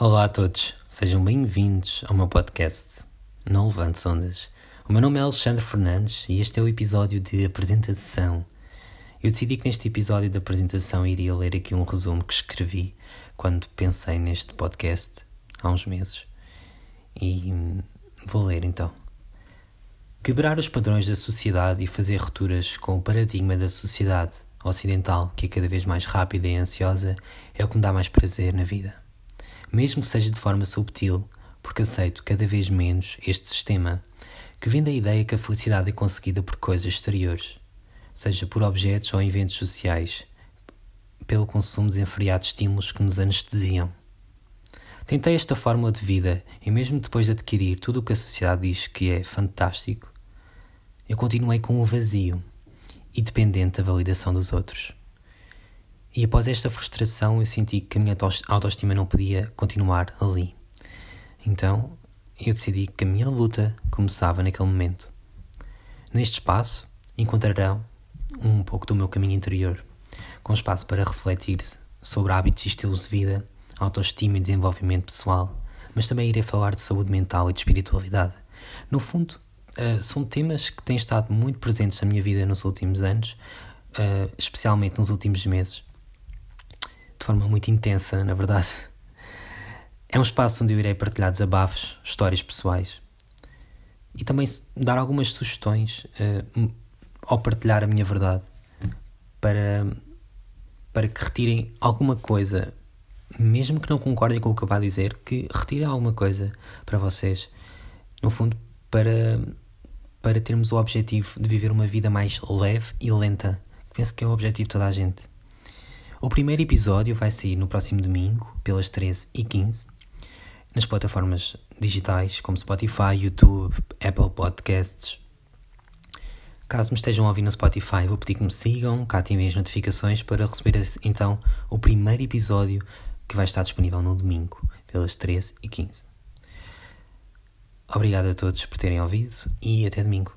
Olá a todos, sejam bem-vindos ao meu podcast Não Levantes Ondas. O meu nome é Alexandre Fernandes e este é o episódio de apresentação. Eu decidi que neste episódio de apresentação iria ler aqui um resumo que escrevi quando pensei neste podcast há uns meses. E hum, vou ler então. Quebrar os padrões da sociedade e fazer rupturas com o paradigma da sociedade ocidental, que é cada vez mais rápida e ansiosa, é o que me dá mais prazer na vida. Mesmo que seja de forma subtil, porque aceito cada vez menos este sistema, que vem da ideia que a felicidade é conseguida por coisas exteriores, seja por objetos ou eventos sociais, pelo consumo desenfreado de estímulos que nos anestesiam. Tentei esta fórmula de vida e, mesmo depois de adquirir tudo o que a sociedade diz que é fantástico, eu continuei com o vazio e dependente da validação dos outros. E após esta frustração, eu senti que a minha autoestima não podia continuar ali. Então, eu decidi que a minha luta começava naquele momento. Neste espaço, encontrarão um pouco do meu caminho interior, com espaço para refletir sobre hábitos e estilos de vida, autoestima e desenvolvimento pessoal, mas também irei falar de saúde mental e de espiritualidade. No fundo, uh, são temas que têm estado muito presentes na minha vida nos últimos anos, uh, especialmente nos últimos meses, de forma muito intensa, na verdade. É um espaço onde eu irei partilhar desabafos, histórias pessoais e também dar algumas sugestões uh, ao partilhar a minha verdade para, para que retirem alguma coisa, mesmo que não concordem com o que eu vá dizer, que retirem alguma coisa para vocês. No fundo, para para termos o objetivo de viver uma vida mais leve e lenta. Penso que é o objetivo de toda a gente. O primeiro episódio vai sair no próximo domingo, pelas 13h15, nas plataformas digitais como Spotify, YouTube, Apple Podcasts. Caso me estejam a ouvir no Spotify, vou pedir que me sigam, que ativem as notificações para receber então o primeiro episódio que vai estar disponível no domingo, pelas 13h15. Obrigado a todos por terem ouvido e até domingo.